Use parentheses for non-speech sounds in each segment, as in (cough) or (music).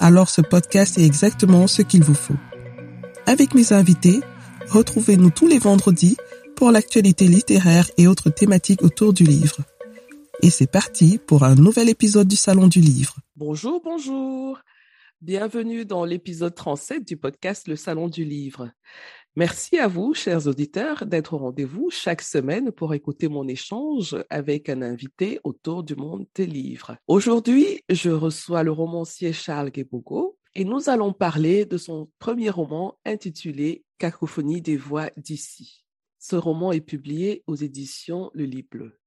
alors ce podcast est exactement ce qu'il vous faut. Avec mes invités, retrouvez-nous tous les vendredis pour l'actualité littéraire et autres thématiques autour du livre. Et c'est parti pour un nouvel épisode du Salon du Livre. Bonjour, bonjour. Bienvenue dans l'épisode 37 du podcast Le Salon du Livre. Merci à vous, chers auditeurs, d'être au rendez-vous chaque semaine pour écouter mon échange avec un invité autour du monde des livres. Aujourd'hui, je reçois le romancier Charles Guébogo et nous allons parler de son premier roman intitulé Cacophonie des voix d'ici. Ce roman est publié aux éditions Le Lit Bleu.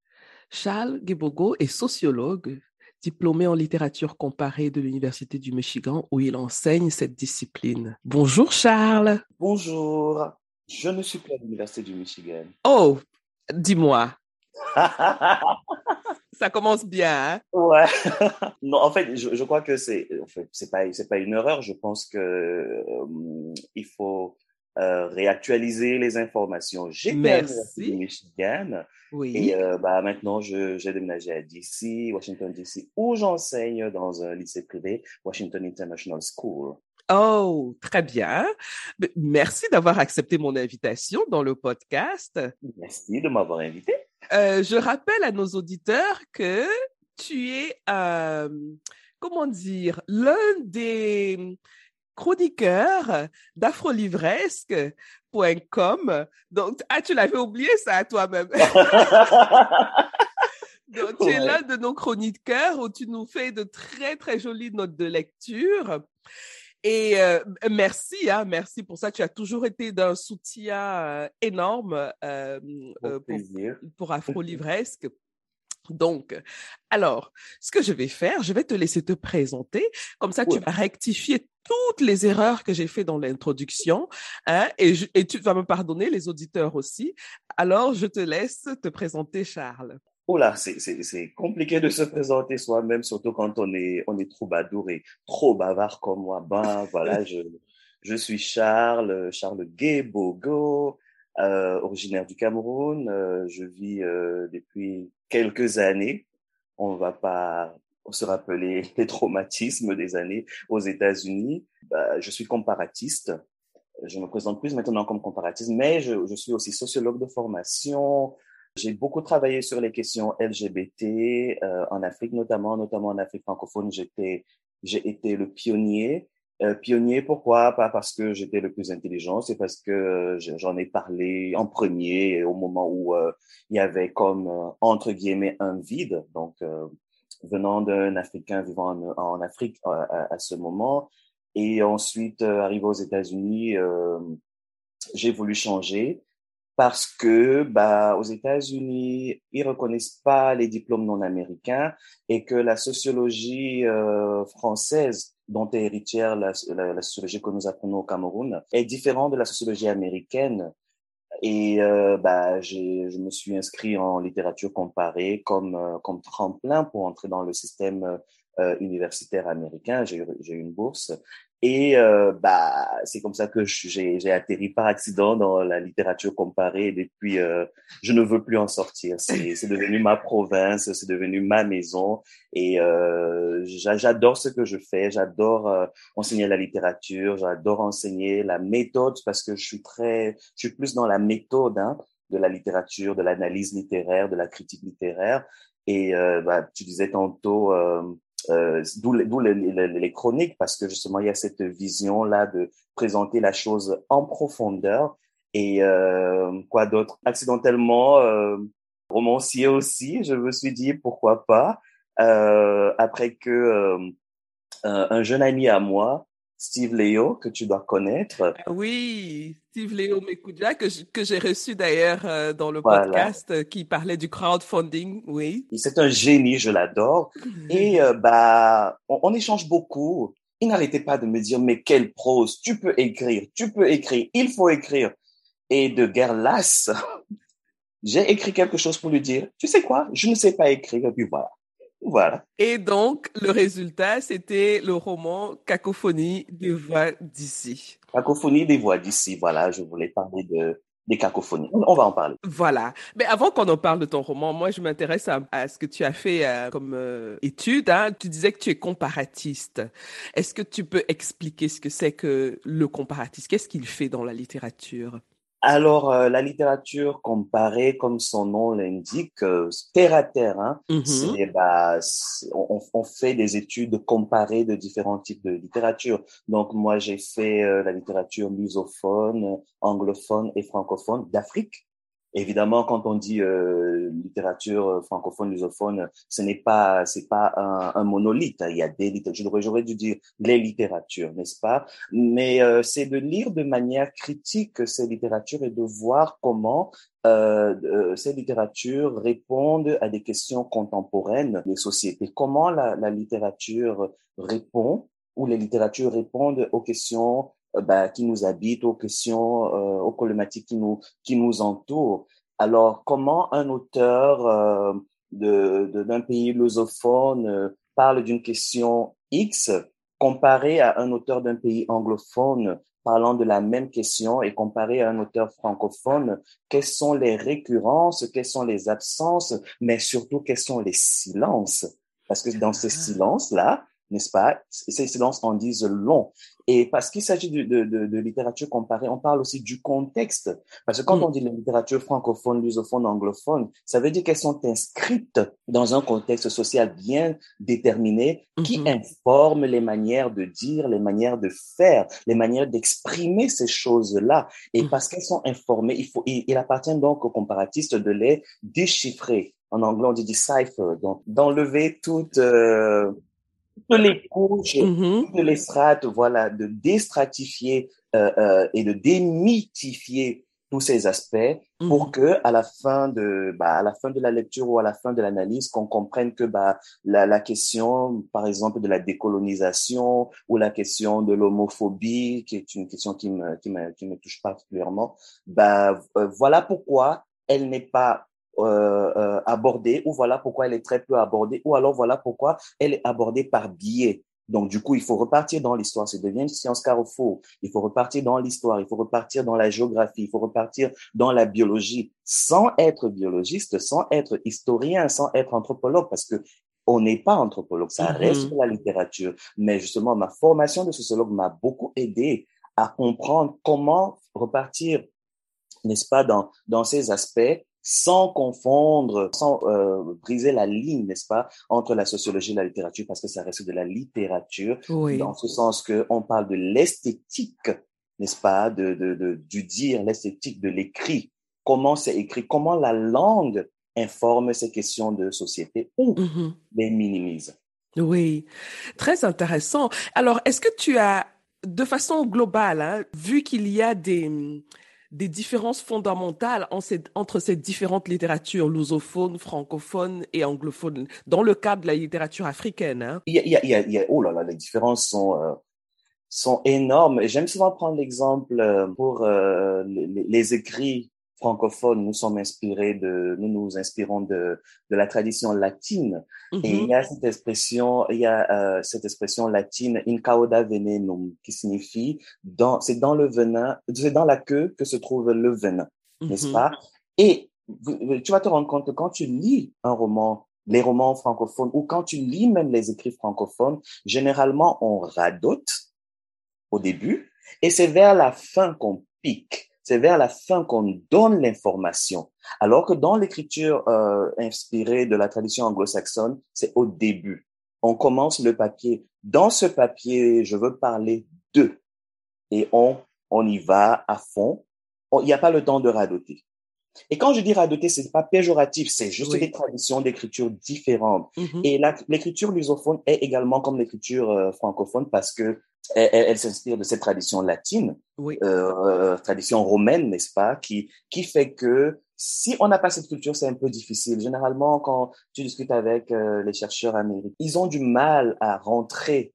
Charles Guébogo est sociologue, diplômé en littérature comparée de l'Université du Michigan où il enseigne cette discipline. Bonjour Charles. Bonjour. Je ne suis pas à l'Université du Michigan. Oh, dis-moi. (laughs) Ça commence bien. Hein? Ouais. (laughs) non, en fait, je, je crois que c'est, en fait, c'est pas, c'est pas une erreur. Je pense que euh, il faut euh, réactualiser les informations. J'ai Merci. du Michigan. Oui. Et euh, bah, maintenant, je, j'ai déménagé à DC, Washington DC, où j'enseigne dans un lycée privé, Washington International School. Oh, très bien. Merci d'avoir accepté mon invitation dans le podcast. Merci de m'avoir invité. Euh, je rappelle à nos auditeurs que tu es, euh, comment dire, l'un des chroniqueurs d'afrolivresque.com. Donc, ah, tu l'avais oublié ça toi-même. (laughs) Donc, tu es l'un de nos chroniqueurs où tu nous fais de très, très jolies notes de lecture. Et euh, merci, hein, merci pour ça. Tu as toujours été d'un soutien euh, énorme euh, euh pour, pour (laughs) Afro Livresque. Donc, alors, ce que je vais faire, je vais te laisser te présenter. Comme ça, ouais. tu vas rectifier toutes les erreurs que j'ai fait dans l'introduction, hein, et, je, et tu vas me pardonner, les auditeurs aussi. Alors, je te laisse te présenter, Charles. Oh là, c'est compliqué de se présenter soi-même, surtout quand on est, on est troubadour et trop bavard comme moi. Ben (laughs) voilà, je, je suis Charles, Charles Guébogo, euh, originaire du Cameroun. Euh, je vis euh, depuis quelques années. On va pas se rappeler (laughs) les traumatismes des années aux États-Unis. Bah, je suis comparatiste. Je me présente plus maintenant comme comparatiste, mais je, je suis aussi sociologue de formation, j'ai beaucoup travaillé sur les questions LGBT euh, en Afrique, notamment, notamment en Afrique francophone. J'étais, j'ai été le pionnier. Euh, pionnier, pourquoi? Pas parce que j'étais le plus intelligent, c'est parce que j'en ai parlé en premier au moment où euh, il y avait comme euh, entre guillemets un vide. Donc, euh, venant d'un Africain vivant en, Afrique à, à, ce moment, et ensuite arrivé aux États-Unis, j'ai voulu changer parce que bah, aux États-Unis, ils reconnaissent pas les diplômes non américains et que la sociologie euh, française dont est héritière la, sociologie que nous apprenons au Cameroun est différente de la sociologie américaine. Et euh, bah, je me suis inscrit en littérature comparée comme, euh, tremplin pour entrer dans le système euh, universitaire américain. J'ai eu une bourse et euh, bah, c'est comme ça que j'ai atterri par accident dans la littérature comparée. Et depuis, euh, je ne veux plus en sortir. C'est (laughs) devenu ma province, c'est devenu ma maison. Et euh, j'adore ce que je fais. J'adore euh, enseigner la littérature. J'adore enseigner la méthode parce que je suis très, je suis plus dans la méthode hein, de la littérature, de l'analyse littéraire, de la critique littéraire. Et euh, bah, tu disais tantôt euh, d'où les, chroniques, parce que justement, il y a cette vision-là de présenter la chose en profondeur. Et euh, quoi d'autre? Accidentellement, euh, romancier aussi, je me suis dit, pourquoi pas, après que un jeune ami à moi Steve Léo, que tu dois connaître. Ah oui, Steve Léo Mekoudia, que, que j'ai reçu d'ailleurs euh, dans le voilà. podcast euh, qui parlait du crowdfunding, oui. C'est un génie, je l'adore. -hmm. Et euh, bah, on, on, échange beaucoup. il n'arrêtait pas de me dire, mais quelle prose, tu peux écrire, tu peux écrire, il faut écrire. Et de guerre lasse, (laughs) j'ai écrit quelque chose pour lui dire, tu sais quoi, je ne sais pas écrire, et puis voilà. Voilà. Et donc, le résultat, c'était le roman Cacophonie des voix d'ici. Cacophonie des voix d'ici, voilà, je voulais parler de, des cacophonies. On va en parler. Voilà. Mais avant qu'on en parle de ton roman, moi, je m'intéresse à, ce que tu as fait euh, comme euh, étude. Hein. Tu disais que tu es comparatiste. Est-ce que tu peux expliquer ce que c'est que le comparatiste Qu'est-ce qu'il fait dans la littérature? Alors, euh, la littérature comparée, comme son nom l'indique, euh, terre à terre, hein, mm-hmm. bah, on, on, fait des études comparées de différents types de littérature. Donc, moi, j'ai fait euh, la littérature lusophone, anglophone et francophone d'Afrique. Évidemment, quand on dit euh, littérature euh, francophone, lusophone, ce n'est pas c'est pas un, un, monolithe. Il y a des littératures. J'aurais dû dire les littératures, n'est-ce pas? Mais euh, c'est de lire de manière critique ces littératures et de voir comment euh, euh, ces littératures répondent à des questions contemporaines des sociétés. Comment la, la littérature répond ou les littératures répondent aux questions bah, qui nous habitent, aux questions, euh, aux problématiques qui nous, qui nous entourent. Alors, comment un auteur euh, de, d'un pays lusophone euh, parle d'une question X comparé à un auteur d'un pays anglophone parlant de la même question et comparé à un auteur francophone, quelles sont les récurrences, quelles sont les absences, mais surtout quels sont les silences? Parce que dans ces ah. silences-là, n'est-ce pas Ces silences en disent long. Et parce qu'il s'agit de, de, de, littérature comparée, on parle aussi du contexte. Parce que quand mm. on dit la littérature francophone, lusophone, anglophone, ça veut dire qu'elles sont inscrites dans un contexte social bien déterminé qui mm-hmm. informe les manières de dire, les manières de faire, les manières d'exprimer ces choses-là. Et mm. parce qu'elles sont informées, il, faut, il, appartient donc aux comparatistes de les déchiffrer. En anglais, on dit decipher, donc d'enlever toute... Euh, toutes les couches, mm-hmm. toutes les strates, voilà, de déstratifier euh, euh, et de démythifier tous ces aspects pour mm-hmm. que à la fin de bah, à la fin de la lecture ou à la fin de l'analyse qu'on comprenne que bah la, la question par exemple de la décolonisation ou la question de l'homophobie qui est une question qui me qui me qui me touche particulièrement bah euh, voilà pourquoi elle n'est pas euh, euh, abordée, ou voilà pourquoi elle est très peu abordée, ou alors voilà pourquoi elle est abordée par biais. Donc, du coup, il faut repartir dans l'histoire. C'est devient une science carrefour. Il faut repartir dans l'histoire. Il faut repartir dans la géographie. Il faut repartir dans la biologie sans être biologiste, sans être historien, sans être anthropologue, parce que on n'est pas anthropologue. Ça mm-hmm. reste la littérature. Mais justement, ma formation de sociologue m'a beaucoup aidé à comprendre comment repartir, n'est-ce pas, dans, dans ces aspects sans confondre, sans euh, briser la ligne, n'est-ce pas, entre la sociologie et la littérature, parce que ça reste de la littérature, dans ce sens que on parle de l'esthétique, n'est-ce pas, de, de, de, du dire, l'esthétique de l'écrit, comment c'est écrit, comment la langue informe ces questions de société ou mm-hmm. les minimise? Oui, très intéressant. Alors, est-ce que tu as, de façon globale, hein, vu qu'il y a des des différences fondamentales entre ces différentes littératures, lusophones, francophones et anglophones, dans le cadre de la littérature africaine. Il, y a, oh là là, les différences sont, euh, sont énormes. J'aime souvent prendre l'exemple euh, pour euh, les, écrits francophones, nous sommes inspirés de, nous nous inspirons de, de la tradition latine. Et il y a cette expression, il y a euh, cette expression latine in cauda venenum qui signifie dans, c'est dans le venin, c'est dans la queue que se trouve le venin, n'est-ce mm-hmm. pas? Et tu vas te rendre compte que quand tu lis un roman les romans francophones ou quand tu lis même les écrits francophones, généralement on radote au début et c'est vers la fin qu'on pique c'est vers la fin qu'on donne l'information. Alors que dans l'écriture euh, inspirée de la tradition anglo-saxonne, c'est au début. On commence le papier. Dans ce papier, je veux parler d'eux. Et on, on y va à fond. Il n'y a pas le temps de radoter. Et quand je dis radoter, c'est pas péjoratif, c'est juste des traditions d'écriture différentes. Mm-hmm. Et l'écriture lusophone est également comme l'écriture euh, francophone parce que elle, s'inspire de cette tradition latine, oui. Euh, tradition romaine, n'est-ce pas, qui, qui fait que si on n'a pas cette culture, c'est un peu difficile. Généralement, quand tu discutes avec euh, les chercheurs américains, ils ont du mal à rentrer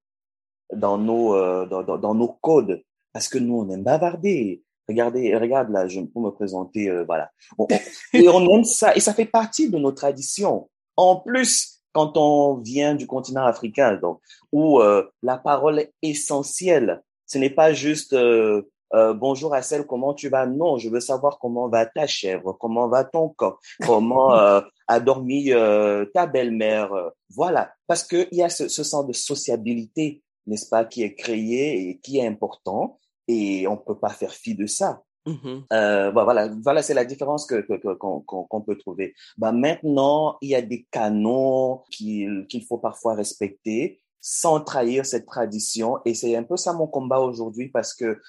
dans nos, euh, dans, dans, nos codes, parce que nous, on aime bavarder. Regardez, regarde là, je peux me présenter, euh, voilà. (laughs) et on aime ça, et ça fait partie de nos traditions. En plus, quand on vient du continent africain, donc, où euh, la parole est essentielle, ce n'est pas juste euh, euh, bonjour Assel, comment tu vas? Non, je veux savoir comment va ta chèvre, comment va ton corps, comment (laughs) euh, a dormi euh, ta belle-mère. voilà, parce qu'il y a ce, ce sens de sociabilité, n'est-ce pas, qui est créé et qui est important, et on peut pas faire fi de ça. Mm-hmm. Euh, bah, voilà, voilà, c'est la différence que qu'on peut trouver. Bah maintenant, il y a des canons qu'il qu'il faut parfois respecter sans trahir cette tradition, et c'est un peu ça mon combat aujourd'hui parce que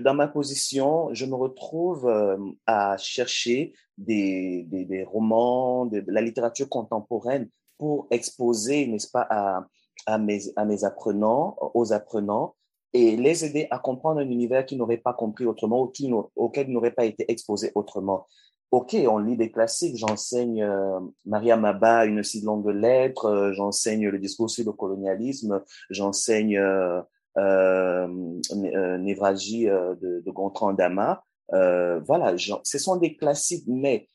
dans ma position, je me retrouve euh, à chercher des, des, romans, de, la littérature contemporaine pour exposer, n'est-ce pas, à, à, mes, à mes apprenants, aux apprenants, et les aider à comprendre un univers qu'ils n'auraient pas compris autrement ou auquel ils n'auraient pas été exposés autrement. Ok, on lit des classiques, j'enseigne euh, Maria Maba, une si longue lettre, euh, j'enseigne le discours sur le colonialisme, j'enseigne euh, euh, euh, névralgie euh, de, de Gontran Dama. Euh, voilà, ce sont des classiques, mais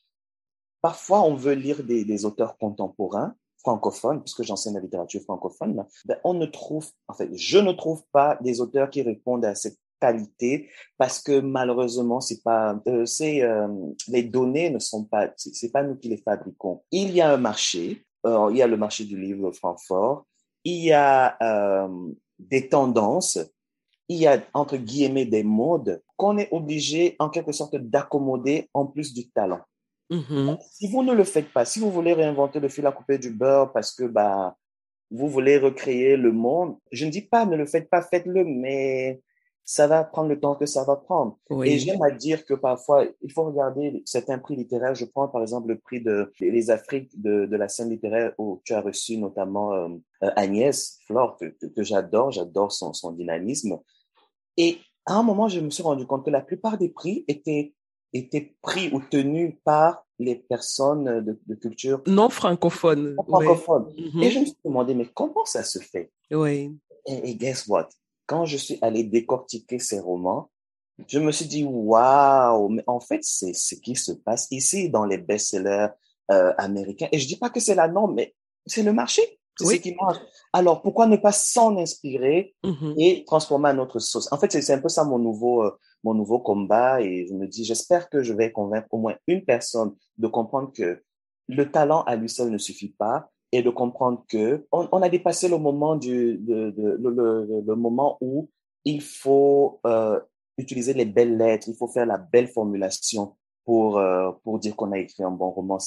parfois on veut lire des, des auteurs contemporains francophones, puisque j'enseigne la littérature francophone, ben on ne trouve, en fait, je ne trouve pas des auteurs qui répondent à cette qualité parce que malheureusement c'est pas euh, c'est euh, les données ne sont pas c'est pas nous qui les fabriquons il y a un marché euh, il y a le marché du livre Francfort il y a des tendances, il y a entre guillemets des modes qu'on est obligé en quelque sorte d'accommoder en plus du talent. Mm-hmm. Si vous ne le faites pas, si vous voulez réinventer le fil à couper du beurre parce que bah vous voulez recréer le monde, je ne dis pas ne le faites pas, faites-le, mais ça va prendre le temps que ça va prendre. Et j'aime à dire que parfois, il faut regarder certains prix littéraires. Je prends par exemple le prix de les Afriques de, de la scène littéraire où tu as reçu notamment euh, euh, Agnès Flore, que, que, j'adore, j'adore son, son dynamisme. Et à un moment, je me suis rendu compte que la plupart des prix étaient, étaient pris ou tenus par les personnes de, de culture non francophone. Non francophone. Mm-hmm. Et je me suis demandé, mais comment ça se fait? Oui. Et, et guess what? quand je suis allé décortiquer ces romans, je me suis dit, waouh, mais en fait, c'est ce qui se passe ici dans les best-sellers euh, américains? Et je dis pas que c'est la norme, mais c'est le marché. C'est ce qui marche. Alors, pourquoi ne pas s'en inspirer mm-hmm. et transformer à notre sauce? En fait, c'est un peu ça mon nouveau, euh, mon nouveau combat. Et je me dis, j'espère que je vais convaincre au moins une personne de comprendre que le talent à lui seul ne suffit pas et de comprendre que on, a dépassé le moment du le, moment où il faut euh, utiliser les belles lettres, il faut faire la belle formulation pour euh, pour dire qu'on a écrit un bon roman.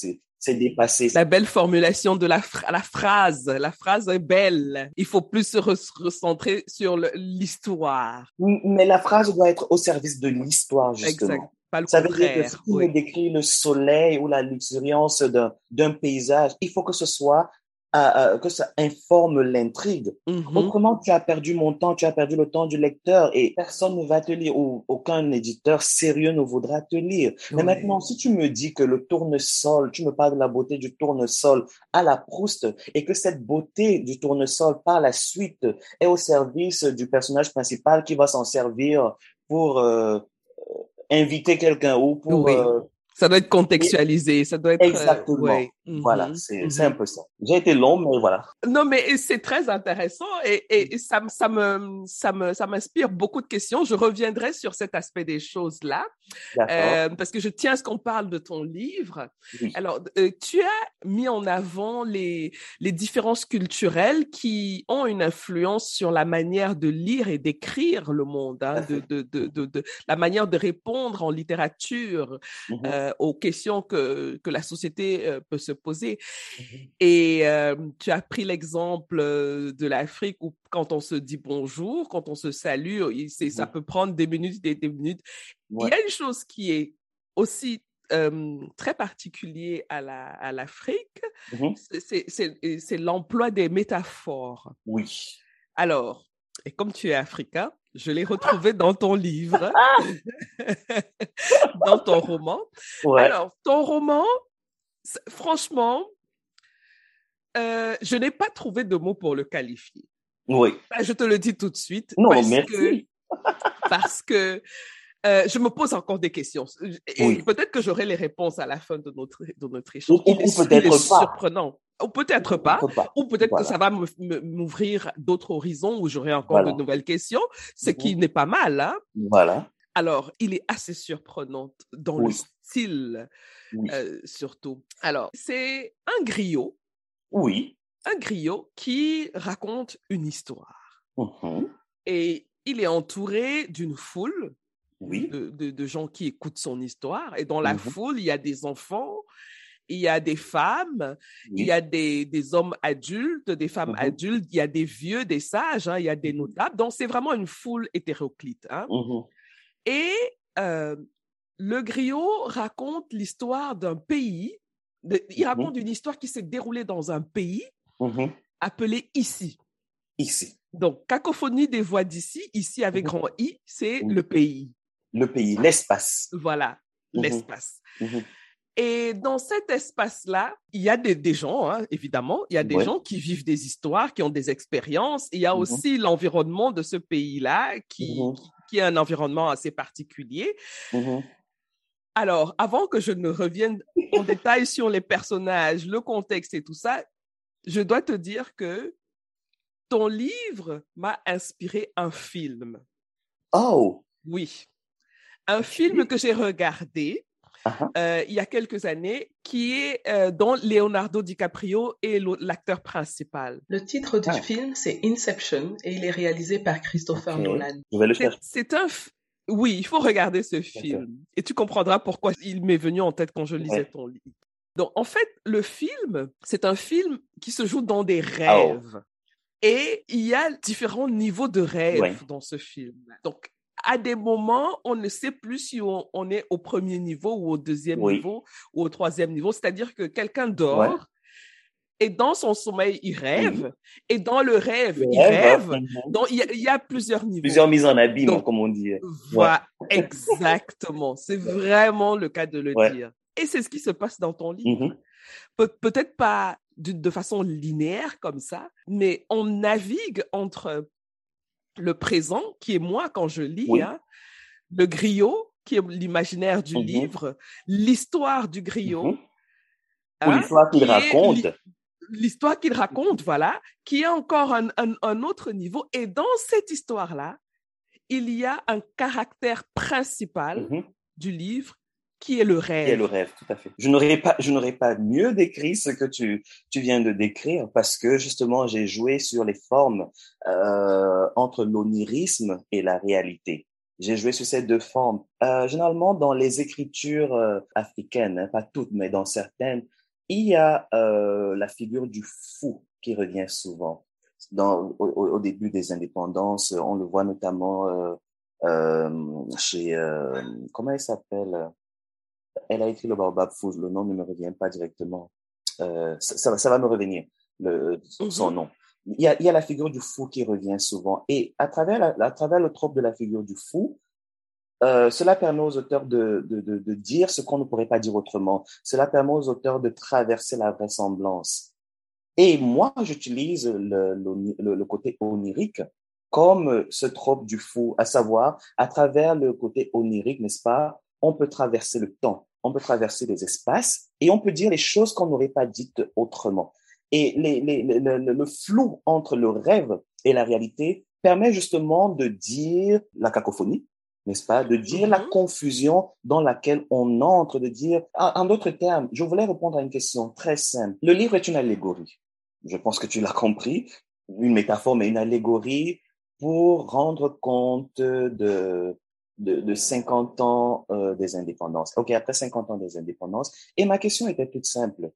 C'est dépassé. La belle formulation de la, la phrase, la phrase est belle. Il faut plus se recentrer sur l'histoire. Mais la phrase doit être au service de l'histoire justement. Exact. Pas le Ça veut dire que si oui. on décrit le soleil ou la luxuriance d'un paysage, il faut que ce soit que ça informe l'intrigue. Mm-hmm. Autrement, tu as perdu mon temps, tu as perdu le temps du lecteur et personne ne va te lire ou aucun éditeur sérieux ne voudra te lire. Mais maintenant, si tu me dis que le tournesol, tu me parles de la beauté du tournesol à la Proust et que cette beauté du tournesol par la suite est au service du personnage principal qui va s'en servir pour euh, inviter quelqu'un ou pour oui. euh, ça doit être contextualisé, ça doit être exactement. Euh, ouais. Voilà, mm-hmm. c'est mm-hmm. un peu ça. J'ai été long, mais voilà. Non, mais c'est très intéressant et, et ça, ça me ça me ça m'inspire beaucoup de questions. Je reviendrai sur cet aspect des choses là, euh, parce que je tiens à ce qu'on parle de ton livre. Oui. Alors, euh, tu as mis en avant les les différences culturelles qui ont une influence sur la manière de lire et d'écrire le monde, hein, de, de, de, de, de, la manière de répondre en littérature mm-hmm. Euh, aux questions que que la société euh, peut se poser. Mmh Et euh, tu as pris l'exemple de l'Afrique où quand on se dit bonjour, quand on se salue, c'est, ça peut prendre des minutes, des, des minutes. Ouais. Il y a une chose qui est aussi euh, très particulier à, la, à l'Afrique, mmh c'est, c'est, c'est l'emploi des métaphores. Oui. Alors, et comme tu es africain, je l'ai retrouvé dans ton livre, (laughs) dans ton roman. Ouais. Alors, ton roman, franchement, euh, je n'ai pas trouvé de mots pour le qualifier. Oui. Ben, je te le dis tout de suite. Non, parce merci. Que, (laughs) parce que euh, je me pose encore des questions. Et Oui. peut-être que j'aurai les réponses à la fin de notre, de notre échange. Ou- peut-être pas. surprenant. Ou peut-être pas. Ou peut-être Voilà. que ça va m'ouvrir d'autres horizons où j'aurai encore Voilà. de nouvelles questions, ce Mhm. qui n'est pas mal. Hein? Voilà. Alors, il est assez surprenant dans le style, Oui. euh, surtout. Alors, c'est un griot, Oui. un griot qui raconte une histoire. Et il est entouré d'une foule Oui. de, de- de gens qui écoutent son histoire. Et dans la foule, il y a des enfants, il y a des femmes, il y a des, des hommes adultes, des femmes adultes, il y a des vieux, des sages, hein, il y a des Mhm. notables. Donc, c'est vraiment une foule hétéroclite. hein. Et euh, le griot raconte l'histoire d'un pays. de- il Mhm. raconte une histoire qui s'est déroulée dans un pays Mhm. appelé ici. Ici. Donc, cacophonie des voix d'ici, ici avec Mhm. grand I, c'est le pays. Le pays, l'espace. Voilà, l'espace. Et dans cet espace-là, il y a des, des gens, hein, évidemment, il y a des Ouais. gens qui vivent des histoires, qui ont des expériences. Il y a aussi l'environnement de ce pays-là, qui, qui, qui est un environnement assez particulier. Mhm. Alors, avant que je ne revienne en détail sur les personnages, le contexte et tout ça, je dois te dire que ton livre m'a inspiré un film. Oh. Oui. Un film que j'ai regardé Euh, il y a quelques années, qui est euh, dont Leonardo DiCaprio est l'acteur principal. Le titre du Ah. film, c'est Inception et il est réalisé par Christopher. Nolan. Je vais le C'est- chercher. C'est un... f- Oui, il faut regarder ce film. Et tu comprendras pourquoi il m'est venu en tête quand je lisais Ouais. ton livre. Donc, en fait, le film, c'est un film qui se joue dans des oh. rêves. Et il y a différents niveaux de rêves Ouais. dans ce film. Donc, à des moments, on ne sait plus si on, on est au premier niveau ou au deuxième Oui. niveau ou au troisième niveau. C'est-à-dire que quelqu'un dort et dans son sommeil, il rêve. Et dans le rêve, Le il rêve, rêve. mhm. Donc, il y a, il y a plusieurs niveaux. Plusieurs mises en abîme, Donc, comme on dit. Voilà, exactement. C'est vraiment le cas de le Ouais. dire. Et c'est ce qui se passe dans ton livre. Mhm. Pe- Peut-être pas de, de façon linéaire comme ça, mais on navigue entre le présent, qui est moi quand je lis, Oui. hein, le griot, qui est l'imaginaire du Mhm. livre, l'histoire du griot. Mhm. Hein, l'histoire qu'il raconte. L'histoire qu'il raconte, voilà, qui est encore un, un- un autre niveau. Et dans cette histoire-là, il y a un caractère principal Mhm. du livre qui est le rêve. Et le rêve, tout à fait. Je n'aurais pas, je n'aurais pas mieux décrit ce que tu, tu viens de décrire parce que justement, j'ai joué sur les formes euh, entre l'onirisme et la réalité. J'ai joué sur ces deux formes. Euh, généralement, dans les écritures euh, africaines, hein, pas toutes, mais dans certaines, il y a la figure du fou qui revient souvent. Dans, au, début des indépendances, on le voit notamment chez, comment elle s'appelle? Elle a écrit le Baobab Fou, le nom ne me revient pas directement. Euh, ça, ça, va- ça va me revenir, le, son Mhm. nom. Il y, a, il y a la figure du fou qui revient souvent. Et à travers, la, à travers le trope de la figure du fou, euh, cela permet aux auteurs de, de, de, de dire ce qu'on ne pourrait pas dire autrement. Cela permet aux auteurs de traverser la vraisemblance. Et moi, j'utilise le, le, le, le côté onirique comme ce trope du fou, à savoir, à travers le côté onirique, n'est-ce pas, on peut traverser le temps, on peut traverser les espaces et on peut dire les choses qu'on n'aurait pas dites autrement. Et les, les, le, le, le flou entre le rêve et la réalité permet justement de dire la cacophonie, n'est-ce pas, de dire la Mhm. confusion dans laquelle on entre, de dire, en, en d'autres termes, je voulais répondre à une question très simple. Le livre est une allégorie. Je pense que tu l'as compris, une métaphore, mais une allégorie pour rendre compte de, de, de 50 ans euh, des indépendances. OK, après 50 ans des indépendances. Et ma question était toute simple.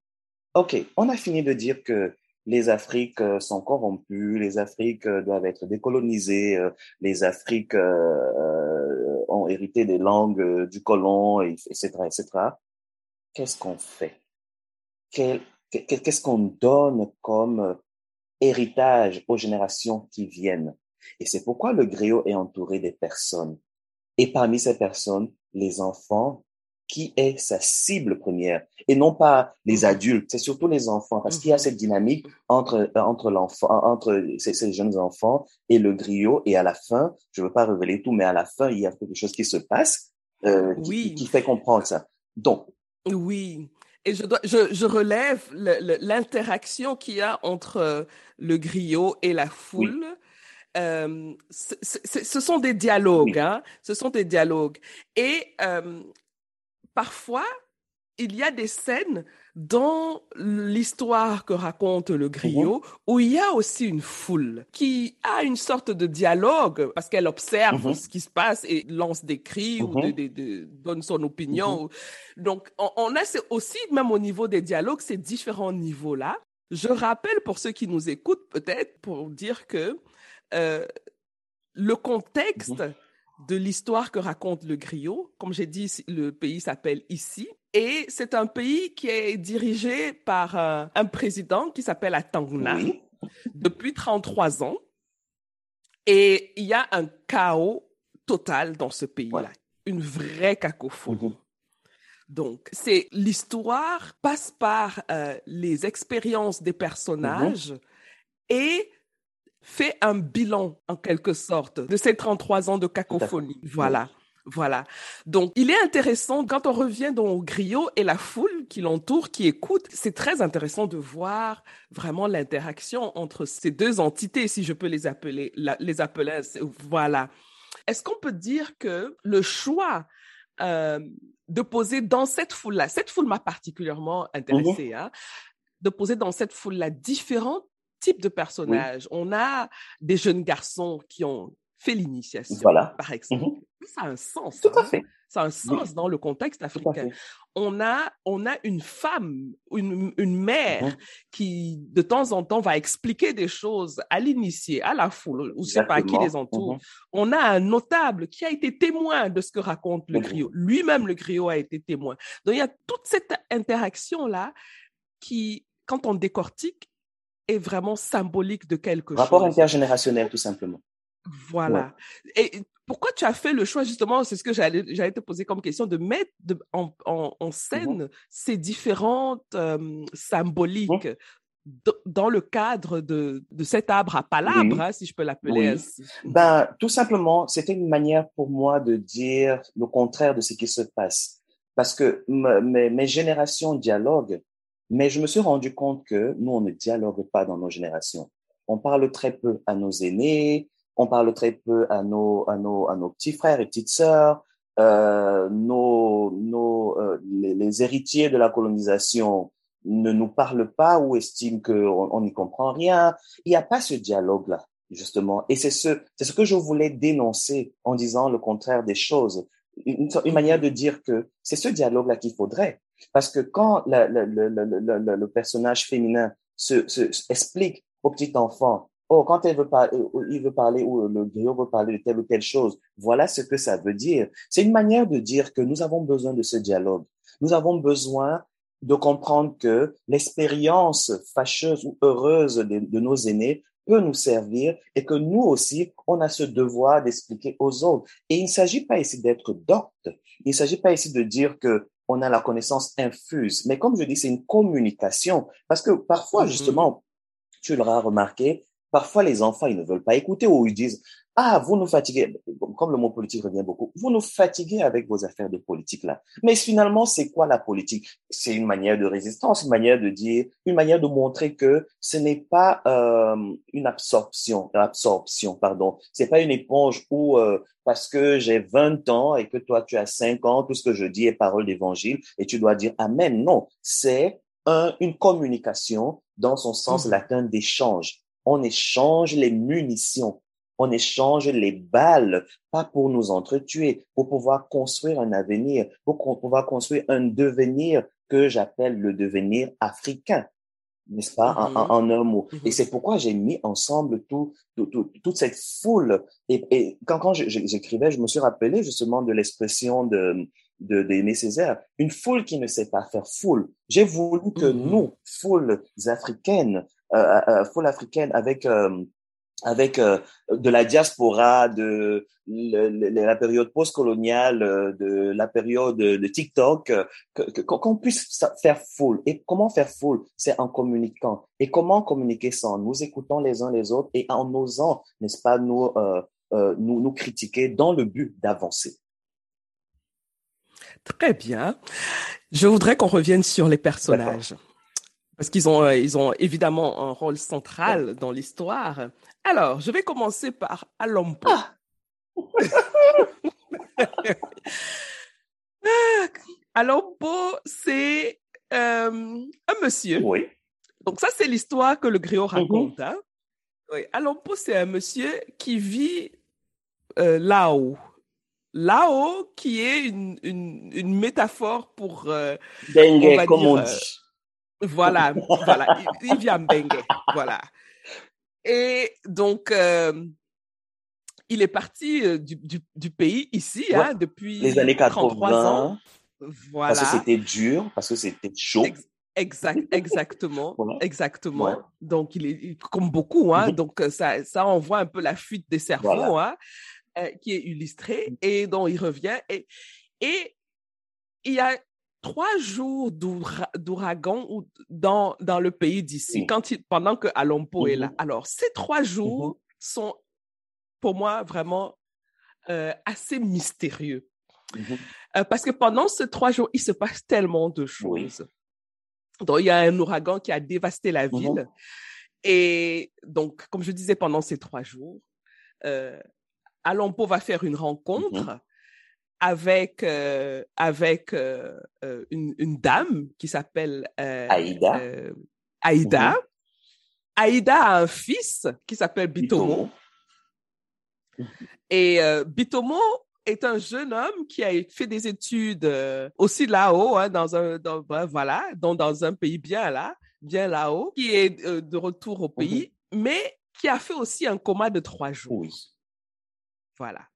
OK, on a fini de dire que les Afriques euh, sont corrompues, les Afriques euh, doivent être décolonisées, euh, les Afriques euh, ont hérité des langues du colon, et- etc., etc. Qu'est-ce qu'on fait? Qu'est-ce qu'on donne comme héritage aux générations qui viennent? Et c'est pourquoi le griot est entouré des personnes. Et parmi ces personnes, les enfants qui est sa cible première? Et non pas les adultes, c'est surtout les enfants parce qu'il y a cette dynamique entre entre l'enfant entre ces, ces, jeunes enfants et le griot et à la fin, je veux pas révéler tout mais à la fin, il y a quelque chose qui se passe euh, oui. qui, qui fait comprendre ça. Donc oui. Et je, dois, je, je relève l'interaction qu'il y a entre euh, le griot et la foule. Oui. Euh, ce sont des dialogues, hein? Ce sont des dialogues. Et euh, parfois, il y a des scènes dans l'histoire que raconte le griot mmh. où il y a aussi une foule qui a une sorte de dialogue parce qu'elle observe mmh. ce qui se passe et lance des cris mmh. ou de, de, de, donne son opinion. Donc, on, on a aussi, même au niveau des dialogues, ces différents niveaux-là. Je rappelle pour ceux qui nous écoutent peut-être pour dire que euh, le contexte de l'histoire que raconte le griot. Comme j'ai dit, le pays s'appelle Ici. Et c'est un pays qui est dirigé par un, un président qui s'appelle Atangna oui. depuis 33 ans. Et il y a un chaos total dans ce pays-là. Ouais. Une vraie cacophonie. Mmh. Donc, c'est l'histoire passe par euh, les expériences des personnages mmh. et fait un bilan, en quelque sorte, de ces 33 ans de cacophonie. Voilà. Voilà. Donc, il est intéressant, quand on revient dans au griot et la foule qui l'entoure, qui écoute, c'est très intéressant de voir vraiment l'interaction entre ces deux entités, si je peux les appeler, la, les appeler, voilà. Est-ce qu'on peut dire que le choix euh, de poser dans cette foule-là, cette foule m'a particulièrement intéressée, mmh. hein, de poser dans cette foule-là différentes types de personnages. Oui. On a des jeunes garçons qui ont fait l'initiation, voilà. par exemple. Mmh. Ça a un sens. Tout hein? à fait. Ça a un sens oui. dans le contexte africain. On a, on a une femme, une, une mère mmh. qui, de temps en temps, va expliquer des choses à l'initié, à la foule, ou je sais pas à qui les entoure. Mmh. On a un notable qui a été témoin de ce que raconte le griot. Lui-même, le griot a été témoin. Donc, il y a toute cette interaction-là qui, quand on décortique, est vraiment symbolique de quelque Rapport chose. Rapport intergénérationnel, tout simplement. Voilà. Ouais. Et pourquoi tu as fait le choix, justement, c'est ce que j'allais te poser comme question, de mettre de, en, en, en, scène mmh. ces différentes euh, symboliques mmh. dans le cadre de, de cet arbre à palabres, oui. hein, si je peux l'appeler oui. ainsi. Ben, tout simplement, c'était une manière pour moi de dire le contraire de ce qui se passe. Parce que mes, mes générations dialoguent, mais je me suis rendu compte que nous, on ne dialogue pas dans nos générations. On parle très peu à nos aînés, on parle très peu à nos, à nos, à nos petits frères et petites sœurs, euh, nos, nos, euh, les, héritiers de la colonisation ne nous parlent pas ou estiment qu'on n'y comprend rien. Il n'y a pas ce dialogue-là, justement. Et c'est ce, c'est ce que je voulais dénoncer en disant le contraire des choses. Une, manière de dire que c'est ce dialogue-là qu'il faudrait. Parce que quand la, la, la, le personnage féminin se, explique au petit enfant Oh, quand elle veut parler, il veut parler ou le griot veut parler de telle ou telle chose, voilà ce que ça veut dire. C'est une manière de dire que nous avons besoin de ce dialogue. Nous avons besoin de comprendre que l'expérience fâcheuse ou heureuse de, nos aînés peut nous servir et que nous aussi, on a ce devoir d'expliquer aux autres. Et il ne s'agit pas ici d'être docte. Il ne s'agit pas ici de dire que on a la connaissance infuse. Mais comme je dis, c'est une communication. Parce que parfois, justement, tu l'auras remarqué, Parfois, les enfants, ils ne veulent pas écouter ou ils disent, ah, vous nous fatiguez, comme le mot politique revient beaucoup, vous nous fatiguez avec vos affaires de politique là. Mais finalement, c'est quoi la politique? C'est une manière de résistance, une manière de dire, une manière de montrer que ce n'est pas euh, une absorption, absorption, pardon. C'est pas une éponge où euh, parce que j'ai 20 ans et que toi tu as 5 ans, tout ce que je dis est parole d'évangile et tu dois dire amen. Non, c'est un, une communication dans son sens mmh. latin d'échange on échange les munitions, on échange les balles, pas pour nous entretuer, pour pouvoir construire un avenir, pour pouvoir construire un devenir que j'appelle le devenir africain, n'est-ce pas, en, en, un mot. Et c'est pourquoi j'ai mis ensemble tout, tout, tout, toute cette foule. Et, et quand, quand j'écrivais, je me suis rappelé justement de l'expression de de d'Aimé Césaire, une foule qui ne sait pas faire foule. J'ai voulu que mm -hmm. nous, foules africaines, euh, euh, foule africaine avec euh, avec euh, de la diaspora, de la période postcoloniale, euh, de la période de TikTok, qu'on puisse faire foule. Et comment faire foule C'est en communiquant. Et comment communiquer ça En nous écoutant les uns les autres et en osant, n'est-ce pas, nous, euh, nous, nous critiquer dans le but d'avancer. Très bien. Je voudrais qu'on revienne sur les personnages. Parce qu'ils ont, ils ont évidemment un rôle central dans l'histoire. Alors, je vais commencer par Alompo. Ah. (laughs) Alompo, c'est euh, un monsieur. Oui. Donc ça, c'est l'histoire que le griot mhm. raconte. Hein. Oui. Alompo, c'est un monsieur qui vit euh, là-haut. Là-haut, qui est une, une, une métaphore pour... Euh, Dengue, comme on dit. Voilà, voilà. Il, il vient Bengue. Voilà. Et donc, euh, il est parti euh, du, du, du, pays ici hein, depuis les années 80. ans. Voilà. Parce que c'était dur, parce que c'était chaud. exact, exactement, (laughs) exactement. Donc, il est comme beaucoup, hein, mhm. donc euh, ça, ça envoie un peu la fuite des cerveaux, hein, qui est illustrée, mhm. et dont il revient. Et, et il y a trois jours d'ouragan dans, dans le pays d'ici, quand pendant que Alompo est là. Mm-hmm. Alors, ces trois jours mm-hmm. sont pour moi vraiment euh, assez mystérieux. Mm-hmm. Euh, parce que pendant ces trois jours, il se passe tellement de choses. Donc, il y a un ouragan qui a dévasté la ville. Et donc, comme je disais, pendant ces trois jours, euh, Alompo va faire une rencontre avec euh, avec euh, euh, une, une, dame qui s'appelle Aïda. Aïda. Mm-hmm. Aïda a un fils qui s'appelle Bitomo. Et Bitomo est un jeune homme qui a fait des études aussi là-haut, hein, dans un dans, ben, voilà, dans, dans un pays bien là, bien là-haut, qui est de retour au pays, mm-hmm. mais qui a fait aussi un coma de trois jours. Oui. Voilà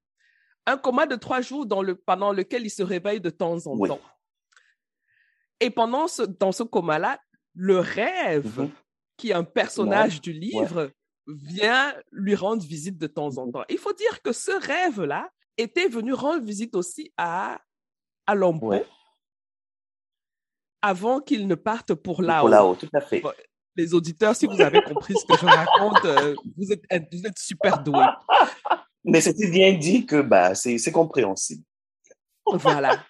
un coma de trois jours dans le, pendant lequel il se réveille de temps en temps. Et pendant ce, dans ce coma-là, le rêve, mm-hmm. qui est un personnage du livre, vient lui rendre visite de temps en mm-hmm. temps. Il faut dire que ce rêve-là était venu rendre visite aussi à, à avant qu'il ne parte pour là-haut. Pour là-haut, tout à fait. Les auditeurs, si vous avez compris ce que je raconte, euh, vous, êtes, vous êtes super doués. (laughs) Mais c'était bien dit que bah, c'est compréhensible. Voilà.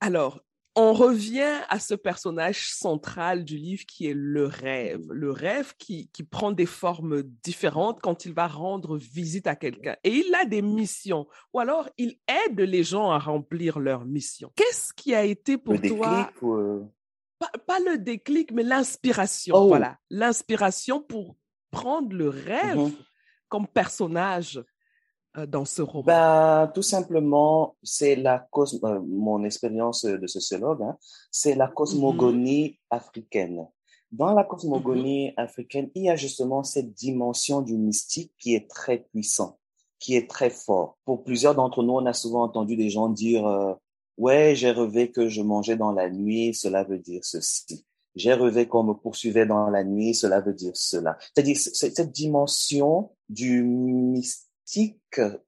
Alors, on revient à ce personnage central du livre qui est le rêve. Le rêve qui, qui prend des formes différentes quand il va rendre visite à quelqu'un. Et il a des missions. Ou alors, il aide les gens à remplir leurs missions. Qu'est-ce qui a été pour le toi... Déclic, euh? pas, le déclic, mais l'inspiration. Oh. Voilà. L'inspiration pour prendre le rêve mm-hmm. comme personnage dans ce roman? Ben, Tout simplement, c'est la euh, mon expérience de sociologue, hein, c'est la cosmogonie africaine. Dans la cosmogonie mm-hmm. africaine, il y a justement cette dimension du mystique qui est très puissant, qui est très fort. Pour plusieurs d'entre nous, on a souvent entendu des gens dire euh, Ouais, j'ai rêvé que je mangeais dans la nuit, cela veut dire ceci. J'ai rêvé qu'on me poursuivait dans la nuit, cela veut dire cela. C'est-à-dire cette dimension du mystique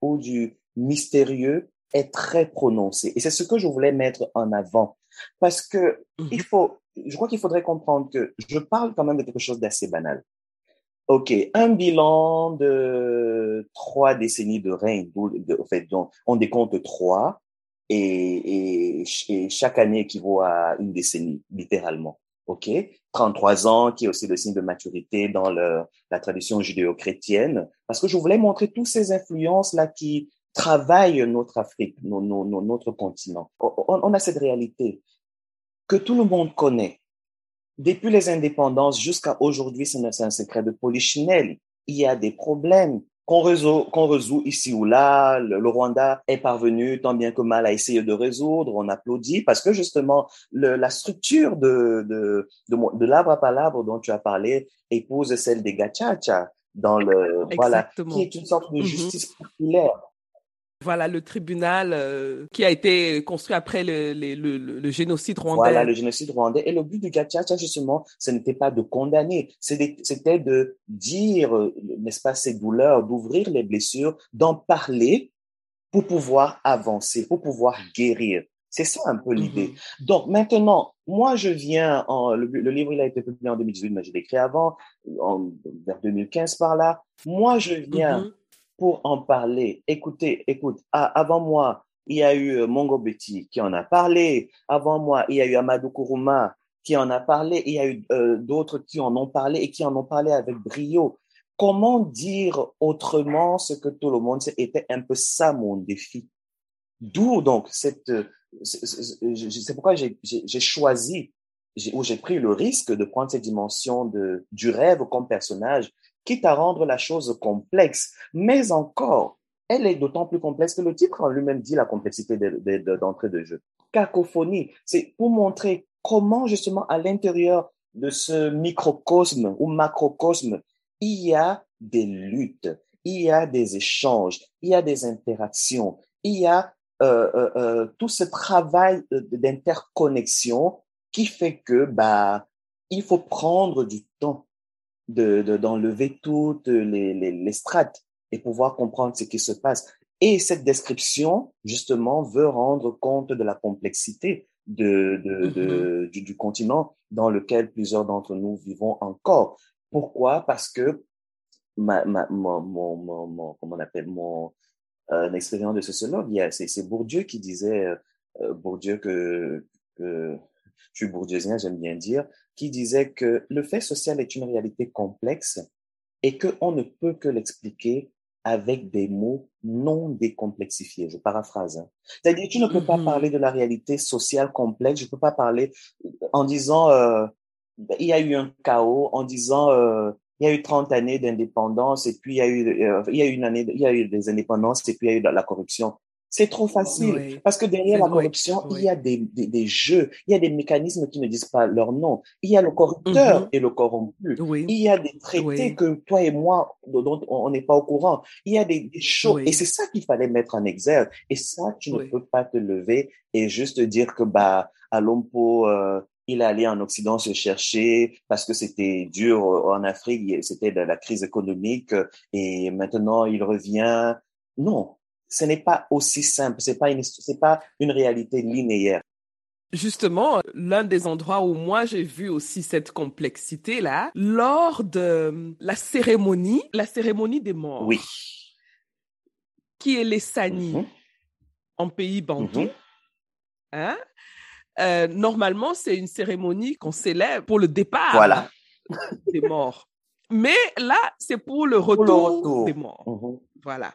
ou du mystérieux est très prononcé. Et c'est ce que je voulais mettre en avant. Parce que mhm. il faut, je crois qu'il faudrait comprendre que je parle quand même de quelque chose d'assez banal. OK, un bilan de trois décennies de règne, en fait, donc, on décompte trois et, et, chaque année équivaut à une décennie, littéralement. OK 33 ans, qui est aussi le signe de maturité dans la tradition judéo-chrétienne, parce que je voulais montrer toutes ces influences-là qui travaillent notre Afrique, notre continent. On, a cette réalité que tout le monde connaît. Depuis les indépendances jusqu'à aujourd'hui, c'est un secret de polichinelle. Il y a des problèmes qu'on résout, qu'on résout ici ou là. Le, Rwanda est parvenu tant bien que mal à essayer de résoudre. On applaudit parce que justement, le, la structure de, de, de, de l'arbre à palabre dont tu as parlé épouse celle des gachacha dans le, voilà, qui est une sorte de mm-hmm. justice populaire. Voilà le tribunal euh, qui a été construit après le, le, le, le, génocide rwandais. Voilà le génocide rwandais. Et le but du gachacha, justement, ce n'était pas de condamner, c'était de dire, n'est-ce pas, ces douleurs, d'ouvrir les blessures, d'en parler pour pouvoir avancer, pour pouvoir guérir. C'est ça un peu l'idée. Mm-hmm. Donc maintenant, moi je viens, en, le, livre il a été publié en 2018, mais je l'ai écrit avant, en, vers 2015 par là. Moi je viens mm-hmm. Pour en parler. Écoutez, écoute, avant moi, il y a eu euh, Mongo Betty qui en a parlé. Avant moi, il y a eu Amadou Kourouma qui en a parlé. Il y a eu euh, d'autres qui en ont parlé et qui en ont parlé avec brio. Comment dire autrement ce que tout le monde sait? Était un peu ça mon défi. D'où donc cette c'est pourquoi j'ai choisi ou j'ai pris le risque de prendre cette dimension de, du rêve comme personnage, quitte à rendre la chose complexe. Mais encore, elle est d'autant plus complexe que le titre en lui-même dit la complexité d'entrée de, jeu. Cacophonie, c'est pour montrer comment justement à l'intérieur de ce microcosme ou macrocosme, il y a des luttes, il y a des échanges, il y a des interactions, il y a euh, euh, euh, tout ce travail d'interconnexion qui fait que bah il faut prendre du temps de d'enlever toutes les, les, les strates et pouvoir comprendre ce qui se passe. Et cette description, justement, veut rendre compte de la complexité de, de, de mm-hmm. du, du, continent dans lequel plusieurs d'entre nous vivons encore. Pourquoi? Parce que ma, ma, mon, mon, mon, comment on appelle, mon, un expérience de sociologue. C'est Bourdieu qui disait, euh, euh, Bourdieu que, que je suis bourdieusien, j'aime bien dire, qui disait que le fait social est une réalité complexe et qu'on ne peut que l'expliquer avec des mots non décomplexifiés. Je paraphrase. Hein. C'est-à-dire, tu ne peux pas mm-hmm. parler de la réalité sociale complexe. Je ne peux pas parler en disant euh, il y a eu un chaos, en disant euh, il y a eu 30 années d'indépendance et puis il y a eu euh, il y a eu une année il y a eu des indépendances et puis il y a eu de la corruption. C'est trop facile parce que derrière la corruption, il y a des, des, des, jeux, il y a des mécanismes qui ne disent pas leur nom. Il y a le corrupteur mm-hmm. et le corrompu. Il y a des traités que toi et moi dont on n'est pas au courant. Il y a des, des choses et c'est ça qu'il fallait mettre en exergue. Et ça, tu ne peux pas te lever et juste dire que bah à l'ompo euh, il allait en Occident se chercher parce que c'était dur en Afrique, c'était la crise économique et maintenant il revient. Non, ce n'est pas aussi simple, c'est pas une, pas une réalité linéaire. Justement, l'un des endroits où moi j'ai vu aussi cette complexité là, lors de la cérémonie, la cérémonie des morts. Oui. Qui est les Sani mm-hmm. en pays bantou. Mm-hmm. Hein? Euh, normalement, c'est une cérémonie qu'on célèbre pour le départ voilà. (laughs) des morts. Mais là, c'est pour le retour, des morts. Mhm. Voilà.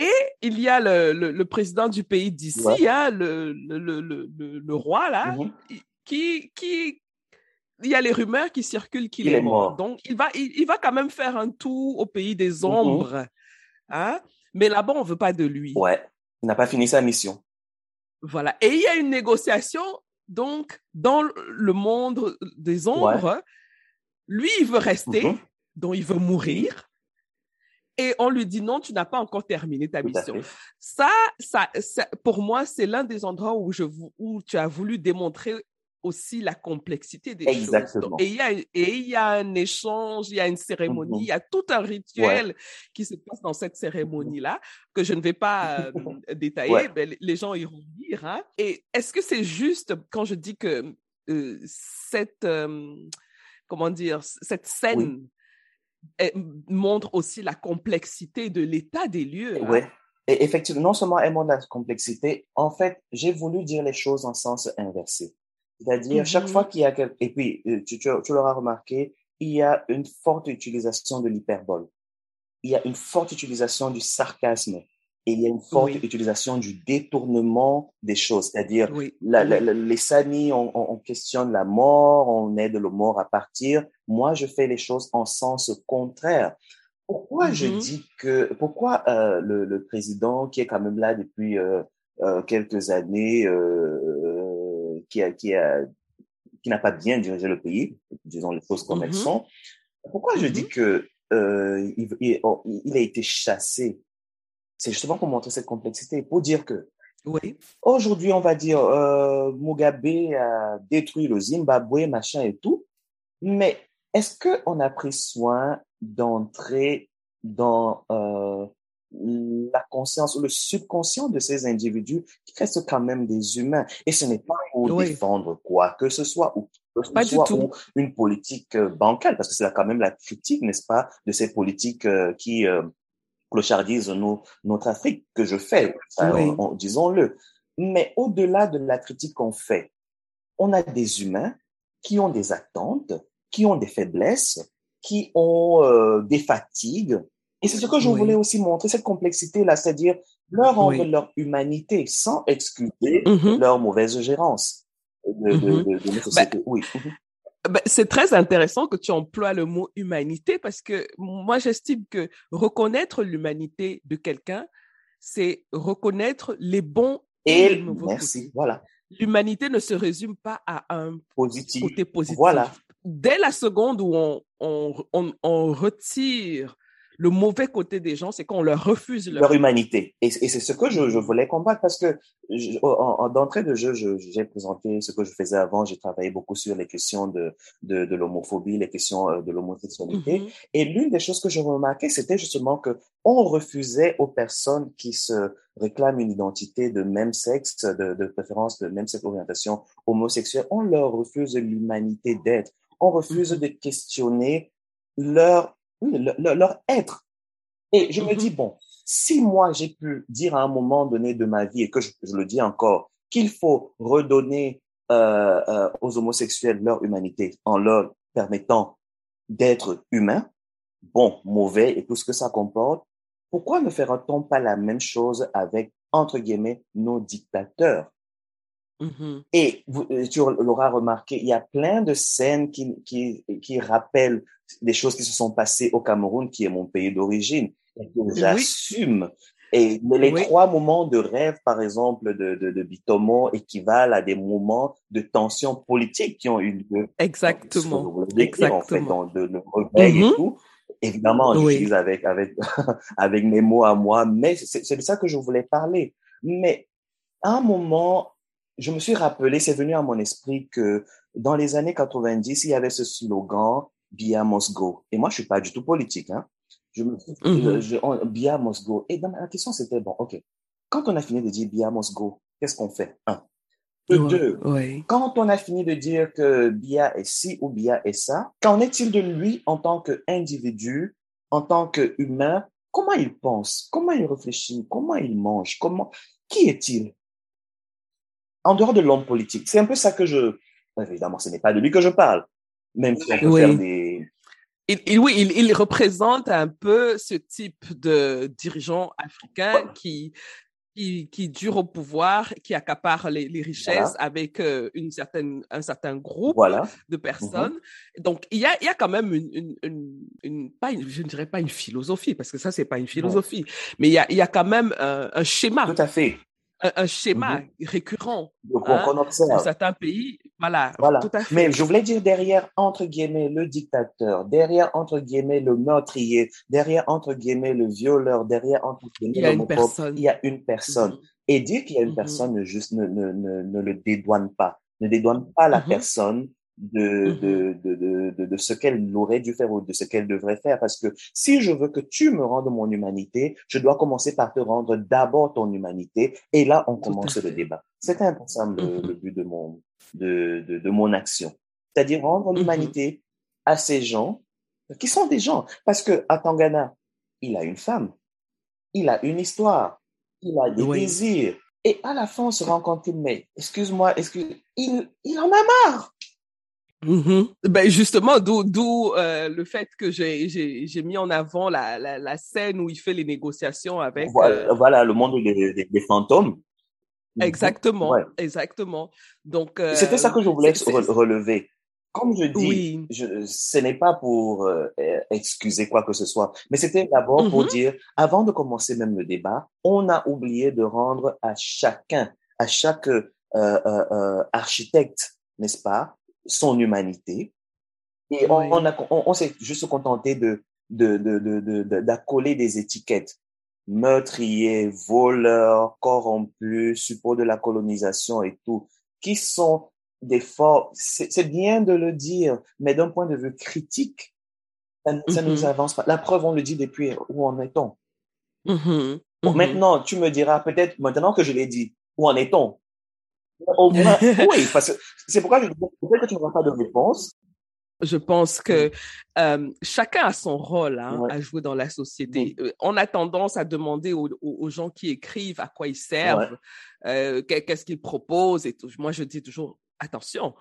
Et il y a le, le, président du pays d'ici, hein, le, le, roi, là, mhm. qui, qui, il y a les rumeurs qui circulent qu'il est, mort. Donc, il va, il, va quand même faire un tour au pays des mhm. ombres. hein? Mais là-bas, on veut pas de lui. Ouais. Il n'a pas fini sa mission. Voilà. Et il y a une négociation, donc, dans le monde des ombres. Lui, il veut rester, mm-hmm. donc il veut mourir. Et on lui dit non, tu n'as pas encore terminé ta mission. Ça, ça, ça, pour moi, c'est l'un des endroits où je, où tu as voulu démontrer aussi la complexité des Exactement. choses. et il y a et il y a un échange, il y a une cérémonie, il y a tout un rituel qui se passe dans cette cérémonie là que je ne vais pas euh, (laughs) détailler, mais les gens iront lire. Hein. Et est-ce que c'est juste quand je dis que euh, cette euh, comment dire cette scène montre aussi la complexité de l'état des lieux. Hein? Ouais. Et effectivement, non seulement elle montre la complexité, en fait, j'ai voulu dire les choses en sens inversé. C'est-à-dire, chaque fois mm-hmm. qu'il y a quelque... Et puis, euh, tu, tu, tu l'auras remarqué, il y a une forte utilisation de l'hyperbole. Il y a une forte utilisation du sarcasme. Et il y a une forte utilisation du détournement des choses. C'est-à-dire, les Sani, on, on, questionne la mort, on aide le mort à partir. Moi, je fais les choses en sens contraire. Pourquoi je mm-hmm. dis que, pourquoi euh, le, le, président qui est quand même là depuis euh, euh quelques années, qui a, qui a, qui n'a pas bien dirigé le pays, disons les choses comme elles mm-hmm. sont. Pourquoi je dis mm-hmm. que euh, il, il, oh, il, a été chassé C'est justement pour montrer cette complexité, pour dire que oui. aujourd'hui, on va dire, euh, Mugabe a détruit le Zimbabwe, machin et tout, mais est-ce qu'on a pris soin d'entrer dans euh, la conscience ou le subconscient de ces individus qui restent quand même des humains? Et ce n'est pas pour défendre quoi que ce soit ou pas du tout. une politique euh, bancale, parce que c'est quand même la critique, n'est-ce pas, de ces politiques euh, qui euh, clochardisent notre Afrique que je fais, disons-le. Mais au-delà de la critique qu'on fait, on a des humains qui ont des attentes, qui ont des faiblesses, qui ont euh, des fatigues. Et c'est ce que je voulais aussi montrer, cette complexité-là, c'est-à-dire leur rendre leur humanité sans excuser mm-hmm. leur mauvaise gérance de, mm-hmm. ben, oui. Ben, c'est très intéressant que tu emploies le mot humanité parce que moi, j'estime que reconnaître l'humanité de quelqu'un, c'est reconnaître les bons et, les mauvais merci, voilà. L'humanité ne se résume pas à un positif. côté positif. Voilà dès la seconde où on, on, on, retire le mauvais côté des gens, c'est qu'on leur refuse leur, humanité. Et, c'est ce que je, je, voulais combattre parce que d'entrée de jeu, j'ai présenté ce que je faisais avant. J'ai travaillé beaucoup sur les questions de, de, de l'homophobie, les questions euh, de l'homosexualité. Mm-hmm. Et l'une des choses que je remarquais, c'était justement que on refusait aux personnes qui se réclament une identité de même sexe, de, de préférence de même sexe orientation homosexuelle, on leur refuse l'humanité d'être on refuse mm-hmm. de questionner leur, leur, être. Et je me dis, mm-hmm. bon, si moi j'ai pu dire à un moment donné de ma vie, et que je, le dis encore, qu'il faut redonner euh, euh, aux homosexuels leur humanité en leur permettant d'être humains, bon, mauvais et tout ce que ça comporte, pourquoi ne fera-t-on pas la même chose avec, entre guillemets, nos dictateurs? Mmh et euh, tu l'auras remarqué, il y a plein de scènes qui, qui, qui rappellent des choses qui se sont passées au Cameroun, qui est mon pays d'origine, et que j'assume. Et les trois moments de rêve, par exemple, de, de, de Bitomo équivalent à des moments de tension politique qui ont eu lieu. Exactement. Exactement. En fait, dans le, le réveil et mmh tout. Évidemment, j'utilise avec, avec, (laughs) avec mes mots à moi, mais c'est de ça que je voulais parler. Mais à un moment, je me suis rappelé, c'est venu à mon esprit que dans les années 90, il y avait ce slogan Bia must go. Et moi, je suis pas du tout politique, hein. Je me suis mm Bia must go. Et dans ma question, c'était bon, ok. Quand on a fini de dire Bia must go, qu'est-ce qu'on fait? Un. deux, quand on a fini de dire que Bia est ci ou Bia est ça, qu'en est-il de lui en tant qu'individu, en tant qu'humain? Comment il pense? Comment il réfléchit? Comment il mange? Comment, qui est-il? En dehors de l'homme politique. C'est un peu ça que je... Évidemment, ce n'est pas de lui que je parle, même si on peut faire des... Il, oui, il, représente un peu ce type de dirigeant africain qui, qui, qui dure au pouvoir, qui accapare les, richesses avec euh, une certaine, un certain groupe de mm-hmm. personnes. Donc, il y a, il y a quand même une, une, une, pas je ne dirais pas une philosophie, parce que ça, c'est pas une philosophie, mais il y a, il y a quand même un, un schéma. Tout à fait un, schéma mmh récurrent hein, dans certains pays. Voilà, voilà. Tout à fait. Mais je voulais dire derrière, entre guillemets, le dictateur, derrière, entre guillemets, le meurtrier, derrière, entre guillemets, le violeur, derrière, entre guillemets, il y a une personne. Il y a une personne. Mmh Et dire qu'il y a une mmh personne juste ne, ne, ne, ne, le dédouane pas. Ne dédouane pas la personne de, de, de, de, de, ce qu'elle aurait dû faire ou de ce qu'elle devrait faire. Parce que si je veux que tu me rendes mon humanité, je dois commencer par te rendre d'abord ton humanité. Et là, on commence le débat. C'est un le, le, but de mon, de, de, de mon action. C'est-à-dire rendre l'humanité à ces gens qui sont des gens. Parce que à Tangana, il a une femme, il a une histoire, il a des désirs. Et à la fin, on se rend compte, mais excuse-moi, excuse, il, il en a marre. Mmh ben justement, d'où euh, le fait que j'ai mis en avant la, la, la, scène où il fait les négociations avec. Voilà, euh, voilà le monde des, des, fantômes. Exactement, exactement. Donc. Euh, C'était ça que je voulais relever. Comme je dis, je, ce n'est pas pour euh, excuser quoi que ce soit, mais c'était d'abord pour mmh dire, avant de commencer même le débat, on a oublié de rendre à chacun, à chaque architecte, n'est-ce pas, son humanité. Et on, on, on, s'est juste contenté de, de, de, de, d'accoler des étiquettes. meurtriers, voleurs, corrompus, support de la colonisation et tout, qui sont des forces, c'est bien de le dire, mais d'un point de vue critique, ça, ne nous mm-hmm. avance pas. La preuve, on le dit depuis où en est-on? Mm-hmm. Maintenant, tu me diras peut-être, maintenant que je l'ai dit, où en est-on? (laughs) oui, parce que c'est pourquoi je dis que tu n'auras pas de réponse. Je pense que euh, chacun a son rôle hein, à jouer dans la société. Euh, on a tendance à demander aux, gens qui écrivent à quoi ils servent, euh, qu'est-ce qu'ils proposent. Et tout. Moi, je dis toujours attention.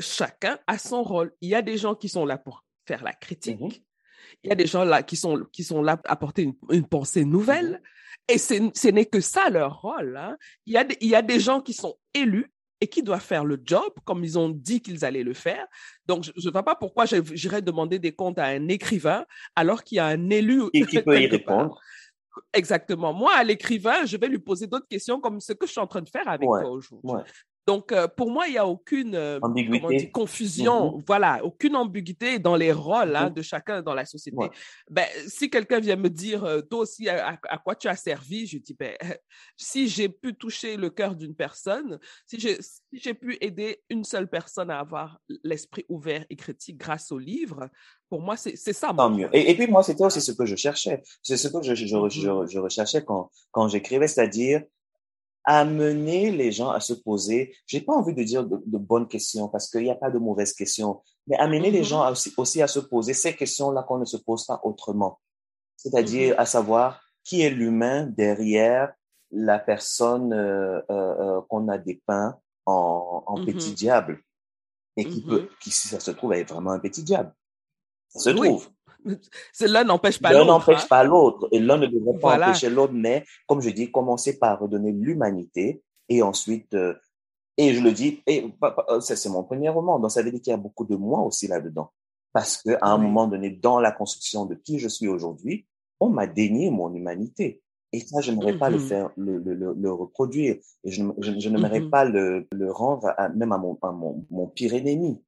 Chacun a son rôle. Il y a des gens qui sont là pour faire la critique. Mm-hmm. Il y a des gens là qui sont qui sont là pour apporter une, pensée nouvelle. Mm-hmm. Et ce n'est que ça leur rôle. Hein. Il, y a il y a des gens qui sont élus et qui doivent faire le job comme ils ont dit qu'ils allaient le faire. Donc, je ne vois pas pourquoi j'irais demander des comptes à un écrivain alors qu'il y a un élu. Et qui peut y répondre. Exactement. Moi, à l'écrivain, je vais lui poser d'autres questions comme ce que je suis en train de faire avec toi aujourd'hui. Donc, euh, pour moi, il n'y a aucune euh, confusion, mm-hmm. voilà, aucune ambiguïté dans les rôles hein, mm-hmm. de chacun dans la société. Ben, si quelqu'un vient me dire, euh, toi aussi, à, quoi tu as servi, je dis, ben, (laughs) si j'ai pu toucher le cœur d'une personne, si j'ai pu aider une seule personne à avoir l'esprit ouvert et critique grâce au livre, pour moi, c'est ça. Tant mieux. Et, puis, moi, c'était aussi ce que je cherchais. C'est ce que je, je, je, mm-hmm. je recherchais quand, quand j'écrivais, c'est-à-dire amener les gens à se poser, j'ai pas envie de dire de, bonnes questions parce qu'il n'y a pas de mauvaises questions, mais amener les mm-hmm. gens aussi, à se poser ces questions-là qu'on ne se pose pas autrement. C'est-à-dire mm-hmm. à savoir qui est l'humain derrière la personne euh, euh, euh qu'on a dépeint en, en petit mm-hmm. diable et qui peut, qui si ça se trouve, est vraiment un petit diable. Ça se trouve. (laughs) L'un n'empêche pas l'autre. L'un n'empêche hein. pas l'autre. Et l'un ne devrait pas empêcher l'autre, mais comme je dis, commencer par redonner l'humanité et ensuite, euh, et je le dis, et euh, c'est mon premier roman, donc ça veut dire qu'il y a beaucoup de moi aussi là-dedans. Parce que à un moment donné, dans la construction de qui je suis aujourd'hui, on m'a dénié mon humanité. Et ça, je n'aimerais pas le mm-hmm. faire, le, le, le, reproduire. Et je, je, n'aimerais mm-hmm. pas le, le rendre même à mon, à mon, mon pire ennemi.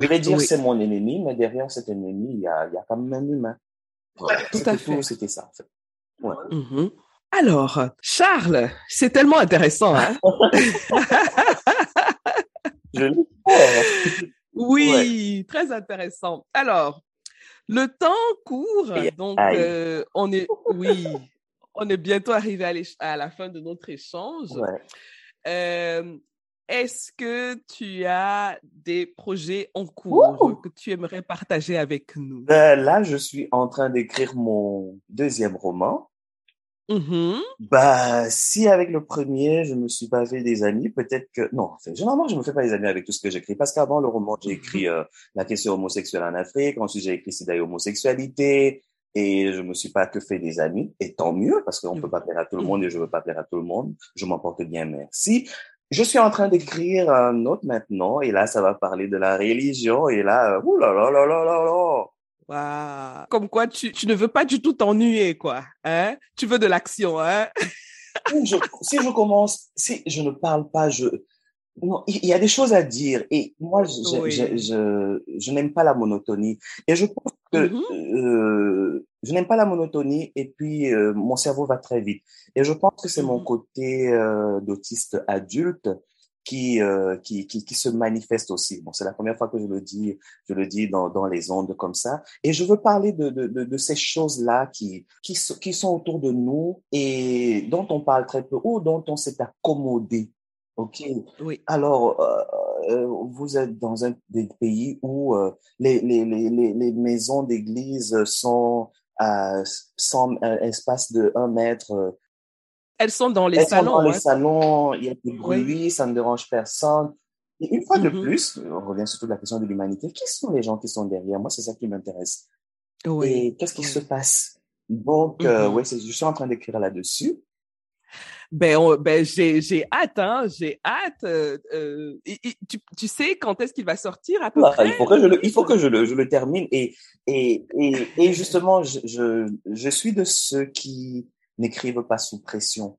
Je vais dire c'est mon ennemi, mais derrière cet ennemi, il y a, il y a quand même un humain. tout à fait. C'était ça, en fait. Mm-hmm. Alors, Charles, c'est tellement intéressant, hein? (laughs) Je Oui, très intéressant. Alors, le temps court, donc euh, on est, oui, on est bientôt arrivé à, à, la fin de notre échange. Ouais. Euh, est-ce que tu as des projets en cours que tu aimerais partager avec nous? Ben, là, je suis en train d'écrire mon deuxième roman. Mmh bah, si avec le premier, je me suis pas fait des amis, peut-être que non. généralement, je me fais pas des amis avec tout ce que j'écris parce qu'avant le roman, j'ai écrit euh, la question homosexuelle en Afrique. Ensuite, j'ai écrit sida et homosexualité et je me suis pas que fait des amis. Et tant mieux parce qu'on peut pas plaire à tout le monde et je veux pas plaire à tout le monde. Je m'en porte bien, merci. Je suis en train d'écrire un autre maintenant, et là, ça va parler de la religion, et là, ouh là là là là là là. Comme quoi, tu, tu ne veux pas du tout t'ennuyer, quoi. Hein? Tu veux de l'action, hein? si je commence, si je ne parle pas, je, il y a des choses à dire et moi je, je, je, je n'aime pas la monotonie et je pense que mm-hmm. euh, je n'aime pas la monotonie et puis euh, mon cerveau va très vite et je pense que c'est mon mm-hmm. côté euh, d'autiste adulte qui, euh, qui, qui qui se manifeste aussi bon c'est la première fois que je le dis je le dis dans dans les ondes comme ça et je veux parler de de, de, de ces choses là qui qui qui sont autour de nous et dont on parle très peu ou dont on s'est accommodé Ok. Oui. Alors, euh, euh, vous êtes dans un des pays où euh, les, les, les, les maisons d'église sont à 100 espace de 1 mètre. Elles sont dans les salons. Sont dans les salons, il y a du bruit, ça ne dérange personne. Et une fois de mm-hmm. plus, on revient surtout à la question de l'humanité. Qui sont les gens qui sont derrière Moi, c'est ça qui m'intéresse. Oui. Et qu'est-ce qui se passe? Donc, mm-hmm. oui, je suis en train d'écrire là-dessus. Ben, ben j'ai hâte, hein, j'ai hâte. Euh, euh tu, tu, sais quand est-ce qu'il va sortir à peu près? Il faut que je le, il faut que je le, je le termine. Et, et, et, et justement, je, je, je, suis de ceux qui n'écrivent pas sous pression.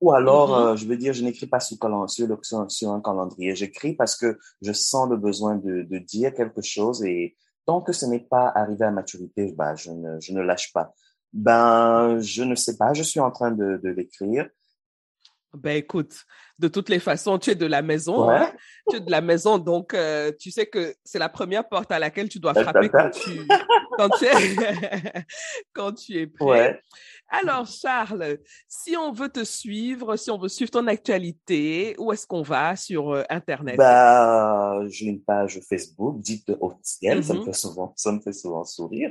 Ou alors, mm-hmm. euh, je veux dire, je n'écris pas sous sur, sur, sur un calendrier. J'écris parce que je sens le besoin de, de dire quelque chose et tant que ce n'est pas arrivé à maturité, bah, je ne, je ne lâche pas. Ben, je ne sais pas, je suis en train de, de l'écrire. Ben écoute, de toutes les façons, tu es de la maison. Hein. Tu es de la maison, donc euh, tu sais que c'est la première porte à laquelle tu dois frapper quand tu, (laughs) quand tu, es, (laughs) quand tu es prêt. Alors, Charles, si on veut te suivre, si on veut suivre ton actualité, où est-ce qu'on va sur euh, Internet? Bah, j'ai une page Facebook dite officielle. Ça me mm-hmm. fait souvent, ça me fait souvent sourire.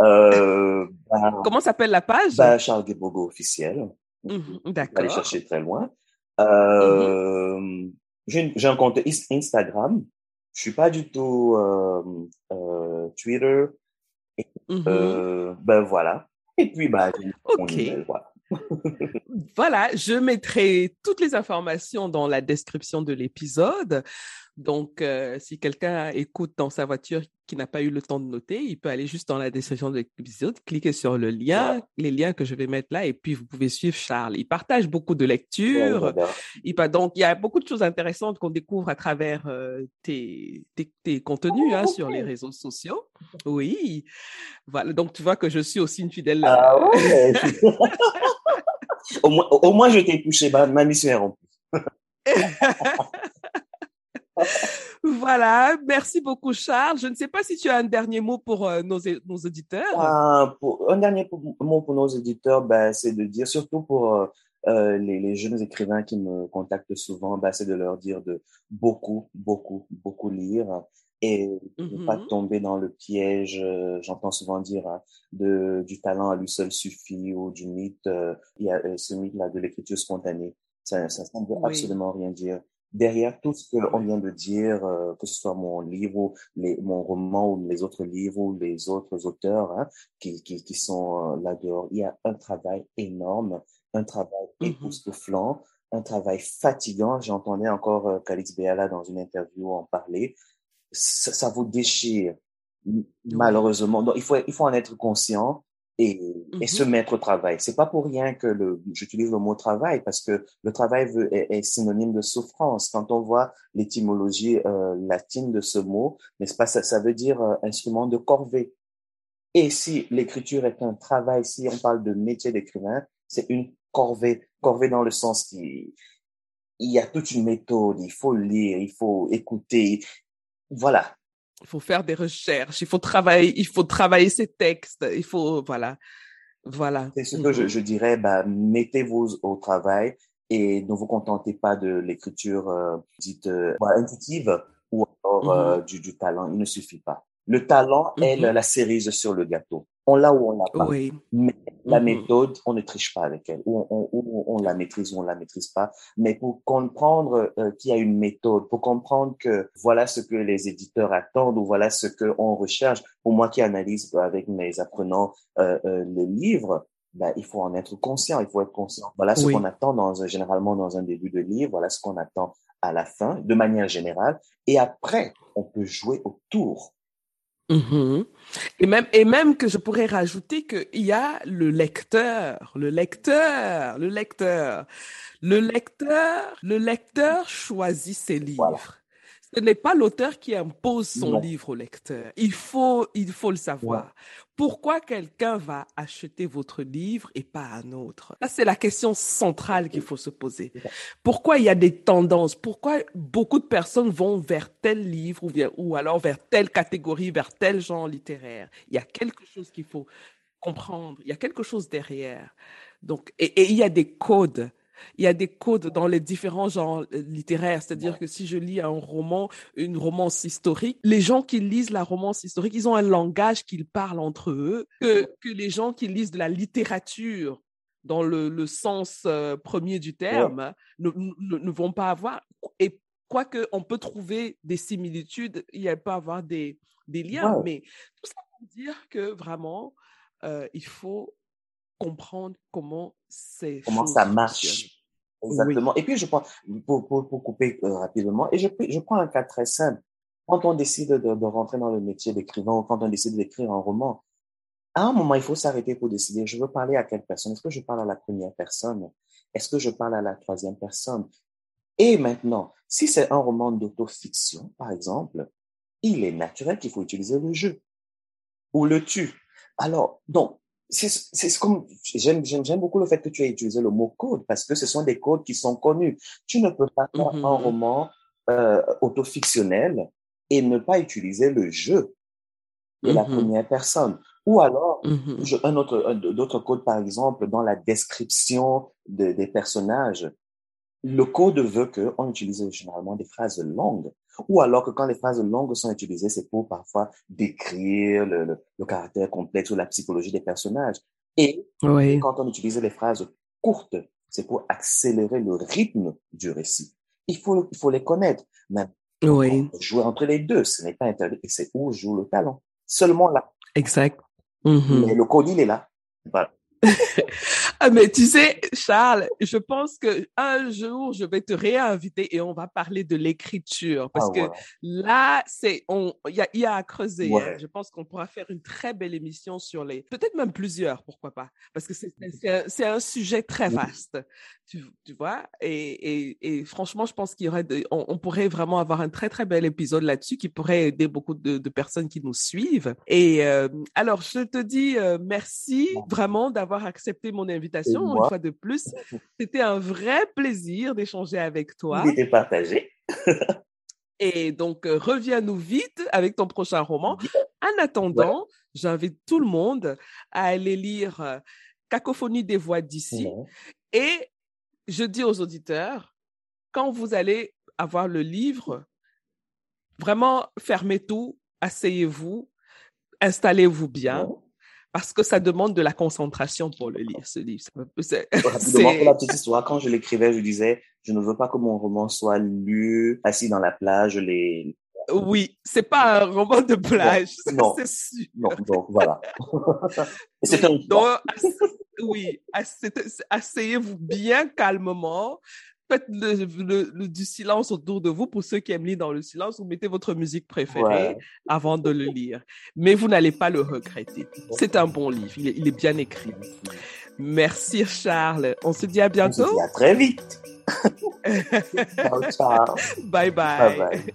Euh, (laughs) bah, Comment s'appelle la page? Bah, Charles Guébogo officiel. Mmh, d'accord. Aller chercher très loin. Mmh euh, J'ai un compte Instagram. Je suis pas du tout euh, Twitter. Mmh euh, ben voilà. Et puis bah, ok. voilà. (laughs) voilà, je mettrai toutes les informations dans la description de l'épisode. Donc, euh, si quelqu'un écoute dans sa voiture qui n'a pas eu le temps de noter, il peut aller juste dans la description de l'épisode, cliquer sur le lien, les liens que je vais mettre là, et puis vous pouvez suivre Charles. Il partage beaucoup de lectures. il, donc, il y a beaucoup de choses intéressantes qu'on découvre à travers euh, tes, tes, contenus hein, sur les réseaux sociaux. Oui. Voilà. Donc, tu vois que je suis aussi une fidèle. Ah ouais. (laughs) au, moins, au moins, je t'ai touché. Ma, ma mission est remplie. (laughs) voilà, merci beaucoup Charles. Je ne sais pas si tu as un dernier mot pour euh, nos, nos, auditeurs. Ah, pour, un dernier mot pour nos auditeurs, ben, c'est de dire, surtout pour euh, euh, les, les, jeunes écrivains qui me contactent souvent, ben, c'est de leur dire de beaucoup, beaucoup, beaucoup lire et ne pas mm-hmm. tomber dans le piège, j'entends souvent dire, hein, de, du talent à lui seul suffit ou du mythe, il y a ce mythe-là de l'écriture spontanée. Ça ne semble absolument rien dire derrière tout ce qu'on vient de dire, euh, que ce soit mon livre, ou les, mon roman ou les autres livres ou les autres auteurs hein, qui, qui, qui, sont euh, là dehors, il y a un travail énorme, un travail mmh époustouflant, un travail fatigant. J'entendais encore euh, Calix Béala dans une interview en parler. Ça, ça vous déchire, malheureusement. Donc, il faut, il faut en être conscient et, et se mmh mettre au travail. C'est pas pour rien que le, j'utilise le mot travail parce que le travail veut, est, synonyme de souffrance. Quand on voit l'étymologie euh, latine de ce mot, n'est-ce pas, ça, ça veut dire euh, instrument de corvée. Et si l'écriture est un travail, si on parle de métier d'écrivain, c'est une corvée. Corvée dans le sens qui, il y a toute une méthode, il faut lire, il faut écouter. Voilà, il faut faire des recherches, il faut travailler, il faut travailler ses textes, il faut, voilà, voilà. C'est ce que je, je, dirais, bah, mettez-vous au travail et ne vous contentez pas de l'écriture euh, dite euh, intuitive ou alors euh, du, du, talent. Il ne suffit pas. Le talent est la cerise sur le gâteau on l'a ou on l'a pas. Mais la mm-hmm. méthode, on ne triche pas avec elle. Ou on, on, la maîtrise ou on la maîtrise pas. Mais pour comprendre euh, qu'il y a une méthode, pour comprendre que voilà ce que les éditeurs attendent ou voilà ce qu'on recherche, pour moi qui analyse avec mes apprenants euh, euh, le livre, ben, il faut en être conscient, il faut être conscient. Voilà ce qu'on attend dans, généralement dans un début de livre, voilà ce qu'on attend à la fin, de manière générale. Et après, on peut jouer autour Mmh et même, et même que je pourrais rajouter qu'il y a le lecteur, le lecteur, le lecteur, le lecteur, le lecteur choisit ses livres ce n'est pas l'auteur qui impose son livre au lecteur. Il faut, il faut le savoir. Pourquoi quelqu'un va acheter votre livre et pas un autre? Ça, c'est la question centrale qu'il faut se poser. Pourquoi il y a des tendances? Pourquoi beaucoup de personnes vont vers tel livre ou, ou alors vers telle catégorie, vers tel genre littéraire? Il y a quelque chose qu'il faut comprendre. Il y a quelque chose derrière. Donc, et, et il y a des codes il y a des codes dans les différents genres euh, littéraires. C'est-à-dire que si je lis un roman, une romance historique, les gens qui lisent la romance historique, ils ont un langage qu'ils parlent entre eux que, que les gens qui lisent de la littérature dans le, le sens euh, premier du terme ne, ne, vont pas avoir. Et quoique on peut trouver des similitudes, il peut avoir des, des liens, mais tout ça pour dire que vraiment, euh, il faut comprendre comment c'est comment ça marche. Exactement. Et puis je prends pour, pour, pour couper euh, rapidement et je, je prends un cas très simple. Quand on décide de, de rentrer dans le métier d'écrivain ou quand on décide d'écrire un roman, à un moment il faut s'arrêter pour décider. Je veux parler à quelle personne? Est-ce que je parle à la première personne? Est-ce que je parle à la troisième personne? Et maintenant, si c'est un roman d'autofiction, par exemple, il est naturel qu'il faut utiliser le jeu ou le tu. Alors, donc, c'est comme j'aime j'aime beaucoup le fait que tu aies utilisé le mot code parce que ce sont des codes qui sont connus. Tu ne peux pas faire un Mhm. roman euh, autofictionnel et ne pas utiliser le jeu de la Mhm. première personne. Ou alors Mhm. je- un autre un- d'autres codes par exemple dans la description de- des personnages. Le code veut que on utilise généralement des phrases longues. Ou alors que quand les phrases longues sont utilisées, c'est pour parfois décrire le, le, le caractère complexe ou la psychologie des personnages. Et Oui. quand on utilise les phrases courtes, c'est pour accélérer le rythme du récit. Il faut, il faut les connaître. Mais Oui. jouer entre les deux, ce n'est pas interdit. Et c'est où joue le talent. Seulement là. Exact. Mhm. Mais le code, il est là. Voilà. (laughs) Ah, mais tu sais, Charles, je pense que un jour, je vais te réinviter et on va parler de l'écriture parce Ah, que voilà. là, c'est, on, il y a, il y a à creuser. Ouais. hein. Je pense qu'on pourra faire une très belle émission sur les, peut-être même plusieurs, pourquoi pas, parce que c'est, c'est un, un sujet très vaste, tu, tu vois. Et, et, et franchement, je pense qu'il y aurait, de- on, on pourrait vraiment avoir un très très bel épisode là-dessus qui pourrait aider beaucoup de, de personnes qui nous suivent. Et euh, alors, je te dis euh, merci vraiment d'avoir accepté mon invitation une fois de plus. C'était un vrai plaisir d'échanger avec toi. Était partagé. Et donc, euh, reviens-nous vite avec ton prochain roman. En attendant, j'invite tout le monde à aller lire euh, Cacophonie des voix d'ici. Et je dis aux auditeurs, quand vous allez avoir le livre, vraiment fermez tout, asseyez-vous, installez-vous bien. Parce que ça demande de la concentration pour le lire, ce livre. C'est- Rapidement, pour la (laughs) petite histoire, quand je l'écrivais, je disais, je ne veux pas que mon roman soit lu assis dans la plage, les... Oui, c'est pas un roman de plage, ça, non. c'est sûr. Non, donc voilà. Et c'est un. Donc, ass- oui, ass- asseyez-vous bien calmement. Faites le, le- le- du silence autour de vous. Pour ceux qui aiment lire dans le silence, vous mettez votre musique préférée Ouais. avant de le lire. Mais vous n'allez pas le regretter. C'est un bon livre. Il est, il est bien écrit. Merci, Charles. On se dit à On se bientôt. dit à très vite. (laughs) ciao, ciao. Bye bye. Bye bye.